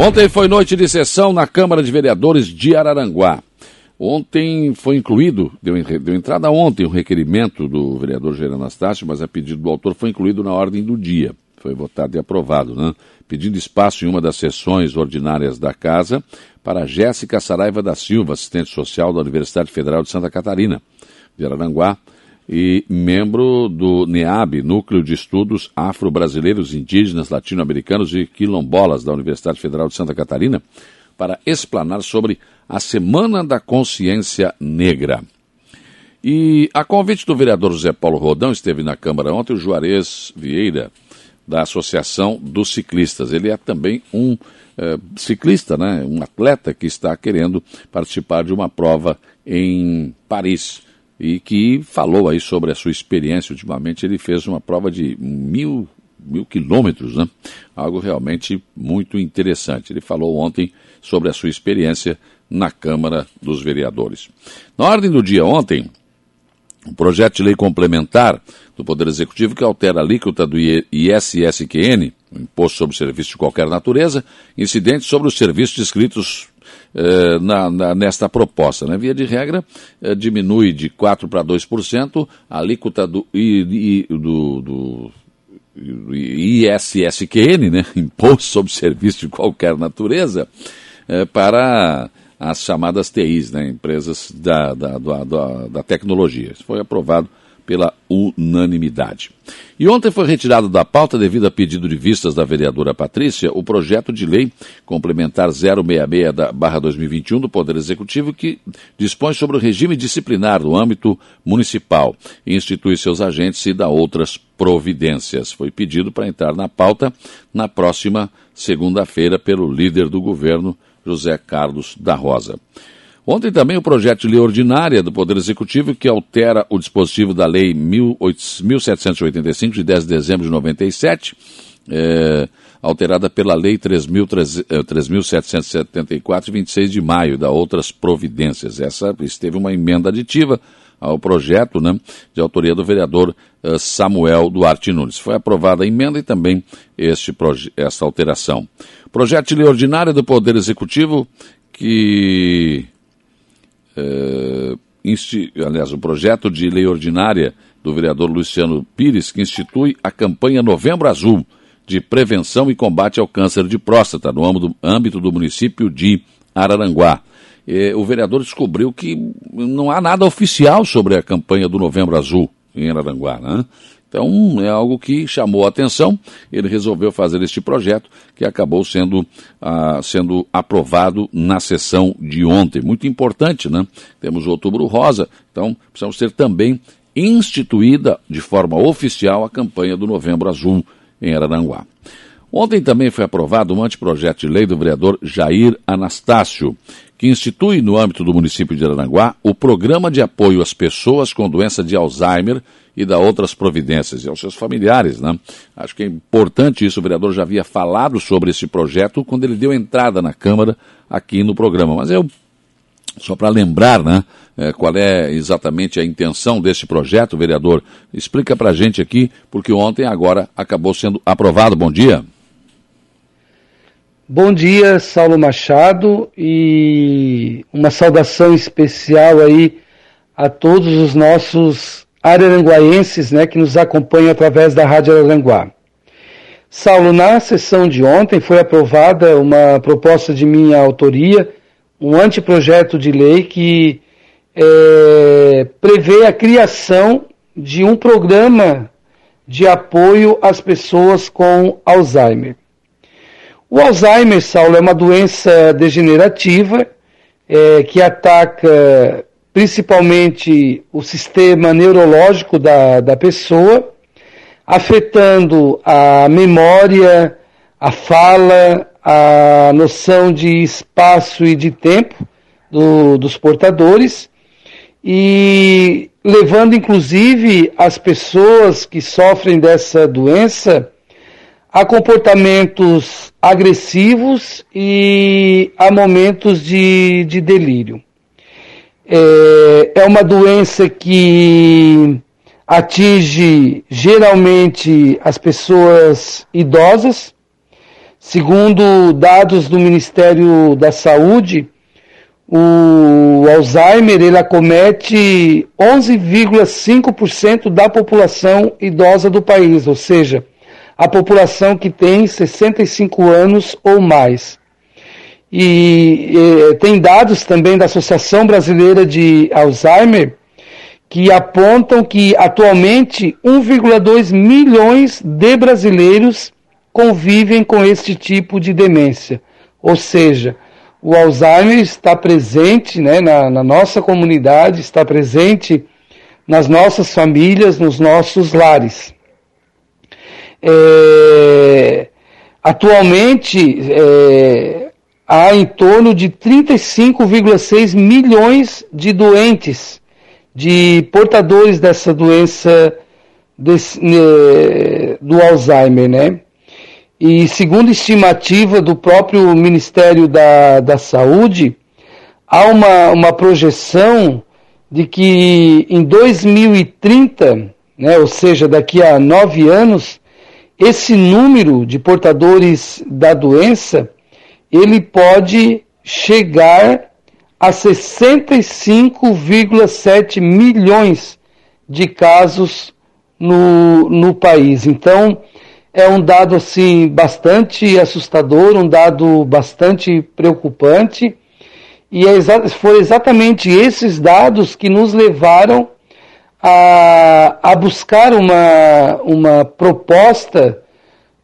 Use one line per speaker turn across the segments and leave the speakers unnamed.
Ontem foi noite de sessão na Câmara de Vereadores de Araranguá. Ontem foi incluído, deu, deu entrada ontem o requerimento do vereador Jair Anastácio, mas a pedido do autor foi incluído na ordem do dia. Foi votado e aprovado, né? Pedindo espaço em uma das sessões ordinárias da casa para Jéssica Saraiva da Silva, assistente social da Universidade Federal de Santa Catarina, de Araranguá, e membro do NEAB, Núcleo de Estudos Afro-Brasileiros, Indígenas, Latino-Americanos e Quilombolas da Universidade Federal de Santa Catarina, para explanar sobre a Semana da Consciência Negra. E a convite do vereador José Paulo Rodão, esteve na Câmara ontem, o Juarez Vieira, da Associação dos Ciclistas. Ele é também um é, ciclista, né, um atleta que está querendo participar de uma prova em Paris e que falou aí sobre a sua experiência. Ultimamente ele fez uma prova de mil, mil quilômetros, né? Algo realmente muito interessante. Ele falou ontem sobre a sua experiência na Câmara dos Vereadores. Na ordem do dia ontem, um projeto de lei complementar do Poder Executivo que altera a alíquota do ISSQN, o Imposto sobre Serviços de Qualquer Natureza, incidentes sobre os serviços descritos eh, na, na, nesta proposta. Né? Via de regra, eh, diminui de 4% para 2% a alíquota do, I, do, do, do ISSQN, né? Imposto sobre Serviço de Qualquer Natureza, eh, para as chamadas TIs, né? empresas da, da, da, da tecnologia. Isso foi aprovado pela unanimidade. E ontem foi retirado da pauta, devido a pedido de vistas da vereadora Patrícia, o projeto de lei complementar 066-2021 do Poder Executivo, que dispõe sobre o regime disciplinar do âmbito municipal, institui seus agentes e dá outras providências. Foi pedido para entrar na pauta na próxima segunda-feira pelo líder do governo, José Carlos da Rosa. Ontem também o projeto de lei ordinária do Poder Executivo que altera o dispositivo da Lei 1785, de 10 de dezembro de 97, é, alterada pela Lei 3.774, de 26 de maio, da outras providências. Essa teve uma emenda aditiva ao projeto né, de autoria do vereador uh, Samuel Duarte Nunes. Foi aprovada a emenda e também este essa alteração. Projeto de lei ordinária do Poder Executivo que eh, aliás, o projeto de lei ordinária do vereador Luciano Pires, que institui a campanha Novembro Azul de prevenção e combate ao câncer de próstata no âmbito do município de Araranguá. o vereador descobriu que não há nada oficial sobre a campanha do Novembro Azul em Araranguá. Né? Então, é algo que chamou a atenção. Ele resolveu fazer este projeto, que acabou sendo, ah, sendo aprovado na sessão de ontem. Muito importante, né? Temos o Outubro Rosa, então precisamos ter também instituída de forma oficial a campanha do Novembro Azul em Araranguá. Ontem também foi aprovado um anteprojeto de lei do vereador Jair Anastácio, que institui no âmbito do município de Araranguá o Programa de Apoio às Pessoas com Doença de Alzheimer e da outras providências e aos seus familiares. Né? Acho que é importante isso, o vereador já havia falado sobre esse projeto quando ele deu entrada na Câmara aqui no programa. Mas eu, só para lembrar, né, é, qual é exatamente a intenção desse projeto, vereador, explica para a gente aqui, porque ontem agora acabou sendo aprovado. Bom dia.
Bom dia, Saulo Machado, e uma saudação especial aí a todos os nossos araranguaenses né, que nos acompanham através da Rádio Araranguá. Saulo, na sessão de ontem foi aprovada uma proposta de minha autoria, um anteprojeto de lei que é, prevê a criação de um programa de apoio às pessoas com Alzheimer. O Alzheimer, Saulo, é uma doença degenerativa é, que ataca principalmente o sistema neurológico da, da pessoa, afetando a memória, a fala, a noção de espaço e de tempo do, dos portadores e levando inclusive as pessoas que sofrem dessa doença a comportamentos agressivos e a momentos de, de delírio. É, é uma doença que atinge geralmente as pessoas idosas, Segundo dados do Ministério da Saúde, o Alzheimer ele acomete 11,5% da população idosa do país, ou seja, a população que tem 65 anos ou mais. E, e tem dados também da Associação Brasileira de Alzheimer que apontam que atualmente 1,2 milhões de brasileiros convivem com este tipo de demência. Ou seja, o Alzheimer está presente né, na, na nossa comunidade, está presente nas nossas famílias, nos nossos lares. É, atualmente, é, há em torno de 35,6 milhões de doentes, de portadores dessa doença desse, né, do Alzheimer, né? E segundo estimativa do próprio Ministério da, da Saúde, há uma, uma projeção de que em 2030, né, ou seja, daqui a nove anos, esse número de portadores da doença ele pode chegar a 65,7 milhões de casos no, no país. Então, é um dado assim bastante assustador, um dado bastante preocupante. E é exa foram exatamente esses dados que nos levaram a, a buscar uma, uma proposta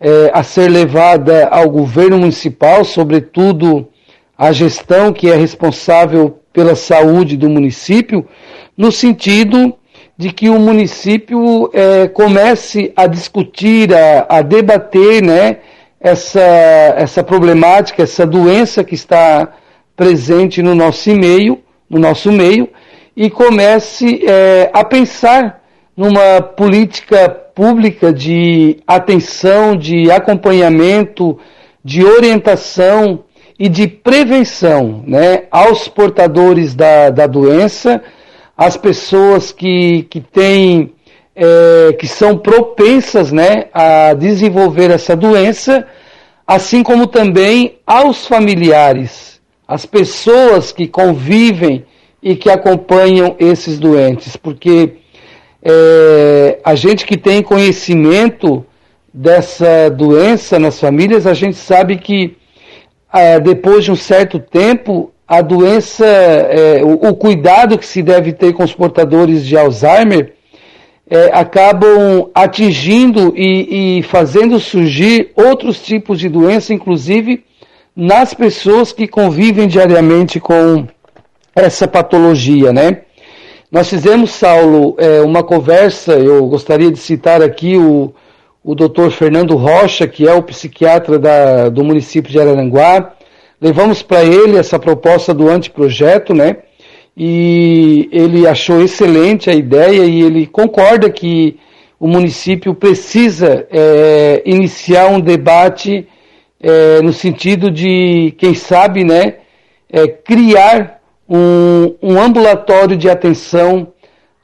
é, a ser levada ao governo municipal, sobretudo a gestão que é responsável pela saúde do município, no sentido de que o município é, comece a discutir, a, a, debater né, essa, essa problemática, essa doença que está presente no nosso meio, no nosso meio, e comece é, a pensar numa política pública de atenção, de acompanhamento, de orientação e de prevenção né, aos portadores da, da doença as pessoas que, que têm, é, que são propensas né, a desenvolver essa doença, assim como também aos familiares, as pessoas que convivem e que acompanham esses doentes, porque é, a gente que tem conhecimento dessa doença nas famílias, a gente sabe que é, depois de um certo tempo a doença, é, o, o, cuidado que se deve ter com os portadores de Alzheimer é, acabam atingindo e, e, fazendo surgir outros tipos de doença, inclusive nas pessoas que convivem diariamente com essa patologia, né? Nós fizemos, Saulo, é, uma conversa, eu gostaria de citar aqui o, o doutor Fernando Rocha, que é o psiquiatra da, do município de Araranguá, levamos para ele essa proposta do anteprojeto, né? E ele achou excelente a ideia e ele concorda que o município precisa é, iniciar um debate é, no sentido de, quem sabe, né, é, criar um, um ambulatório de atenção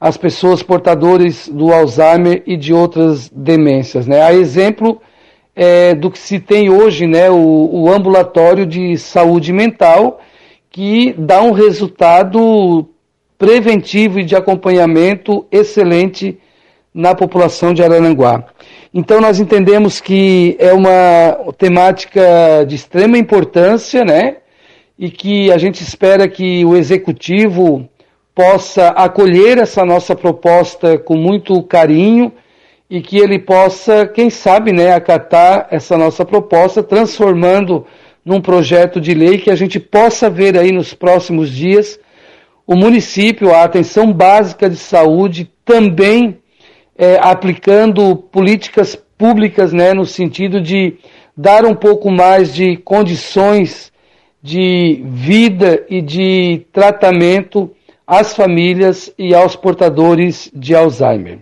às pessoas portadoras do Alzheimer e de outras demências. Né? A exemplo é, do que se tem hoje, né, o, o ambulatório de saúde mental, que dá um resultado preventivo e de acompanhamento excelente na população de Arananguá. Então nós entendemos que é uma temática de extrema importância, né? E que a gente espera que o executivo possa acolher essa nossa proposta com muito carinho e que ele possa, quem sabe, né, acatar essa nossa proposta, transformando num projeto de lei que a gente possa ver aí nos próximos dias. O município, a atenção básica de saúde, também é, aplicando políticas públicas, né, no sentido de dar um pouco mais de condições de vida e de tratamento às famílias e aos portadores de Alzheimer.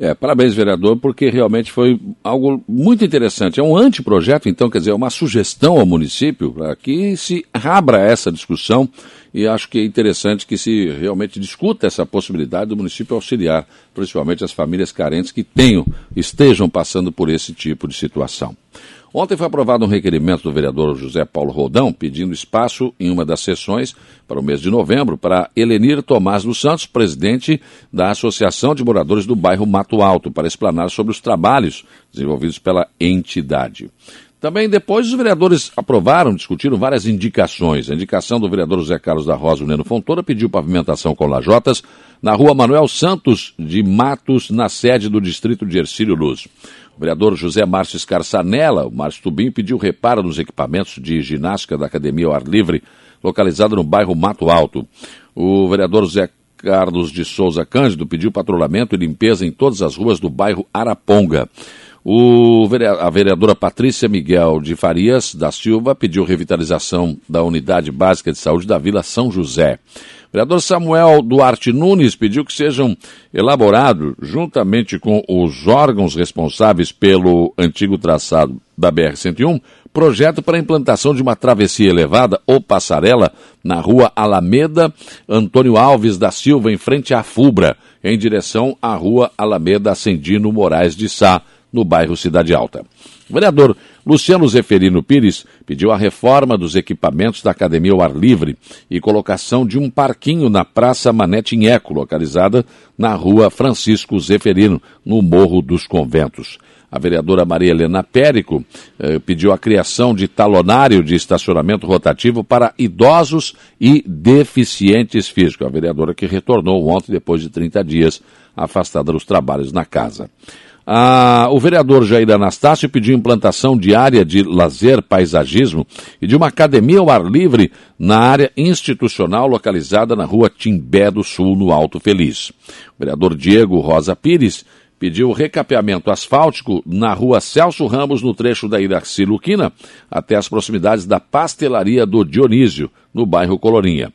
É, parabéns, vereador, porque realmente foi algo muito interessante. É um anteprojeto, então, quer dizer, é uma sugestão ao município para que se abra essa discussão e acho que é interessante que se realmente discuta essa possibilidade do município auxiliar, principalmente as famílias carentes que tenham, estejam passando por esse tipo de situação. Ontem foi aprovado um requerimento do vereador José Paulo Rodão pedindo espaço em uma das sessões para o mês de novembro para Helenir Tomás dos Santos, presidente da Associação de Moradores do bairro Mato Alto, para explanar sobre os trabalhos desenvolvidos pela entidade. Também depois os vereadores aprovaram, discutiram várias indicações. A indicação do vereador José Carlos da Rosa, o Neno Fontoura, pediu pavimentação com lajotas na rua Manuel Santos de Matos, na sede do distrito de Ercílio Luz. O vereador José Márcio Escarçanella, o Márcio Tubim, pediu reparo nos equipamentos de ginástica da Academia ao Ar Livre, localizada no bairro Mato Alto. O vereador José Carlos de Souza Cândido pediu patrulhamento e limpeza em todas as ruas do bairro Araponga. O, a vereadora Patrícia Miguel de Farias da Silva pediu revitalização da Unidade Básica de Saúde da Vila São José. Vereador Samuel Duarte Nunes pediu que sejam elaborados, juntamente com os órgãos responsáveis pelo antigo traçado da BR-101, projeto para a implantação de uma travessia elevada ou passarela na rua Alameda Antônio Alves da Silva, em frente à Fubra, em direção à rua Alameda Ascendino Moraes de Sá, no bairro Cidade Alta. Vereador Luciano Zeferino Pires pediu a reforma dos equipamentos da Academia ao Ar Livre e colocação de um parquinho na Praça Manetinheco, localizada na rua Francisco Zeferino, no Morro dos Conventos. A vereadora Maria Helena Périco eh, pediu a criação de talonário de estacionamento rotativo para idosos e deficientes físicos. A vereadora que retornou ontem, depois de 30 dias, afastada dos trabalhos na casa. Ah, o vereador Jair Anastácio pediu implantação de área de lazer, paisagismo e de uma academia ao ar livre na área institucional localizada na rua Timbé do Sul, no Alto Feliz. O vereador Diego Rosa Pires pediu recapeamento asfáltico na rua Celso Ramos, no trecho da Iraci Luquina, até as proximidades da pastelaria do Dionísio, no bairro Colorinha.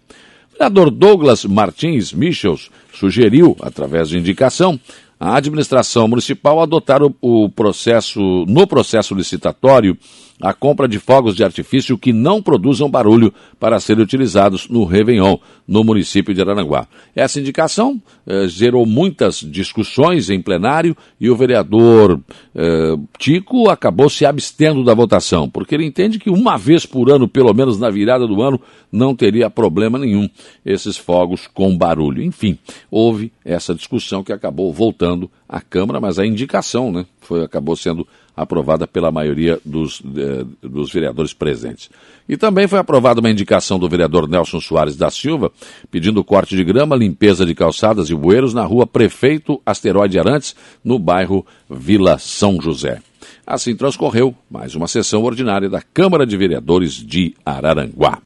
O vereador Douglas Martins Michels sugeriu, através de indicação, a administração municipal adotar o, o processo, no processo licitatório, a compra de fogos de artifício que não produzam barulho para serem utilizados no Réveillon, no município de Arananguá. Essa indicação eh, gerou muitas discussões em plenário e o vereador eh, Tico acabou se abstendo da votação, porque ele entende que uma vez por ano, pelo menos na virada do ano, não teria problema nenhum esses fogos com barulho. Enfim, houve essa discussão que acabou voltando à Câmara, mas a indicação né, foi, acabou sendo aprovada pela maioria dos, eh, dos vereadores presentes. E também foi aprovada uma indicação do vereador Nelson Soares da Silva, pedindo corte de grama, limpeza de calçadas e bueiros na rua Prefeito Asteroide Arantes, no bairro Vila São José. Assim transcorreu mais uma sessão ordinária da Câmara de Vereadores de Araranguá.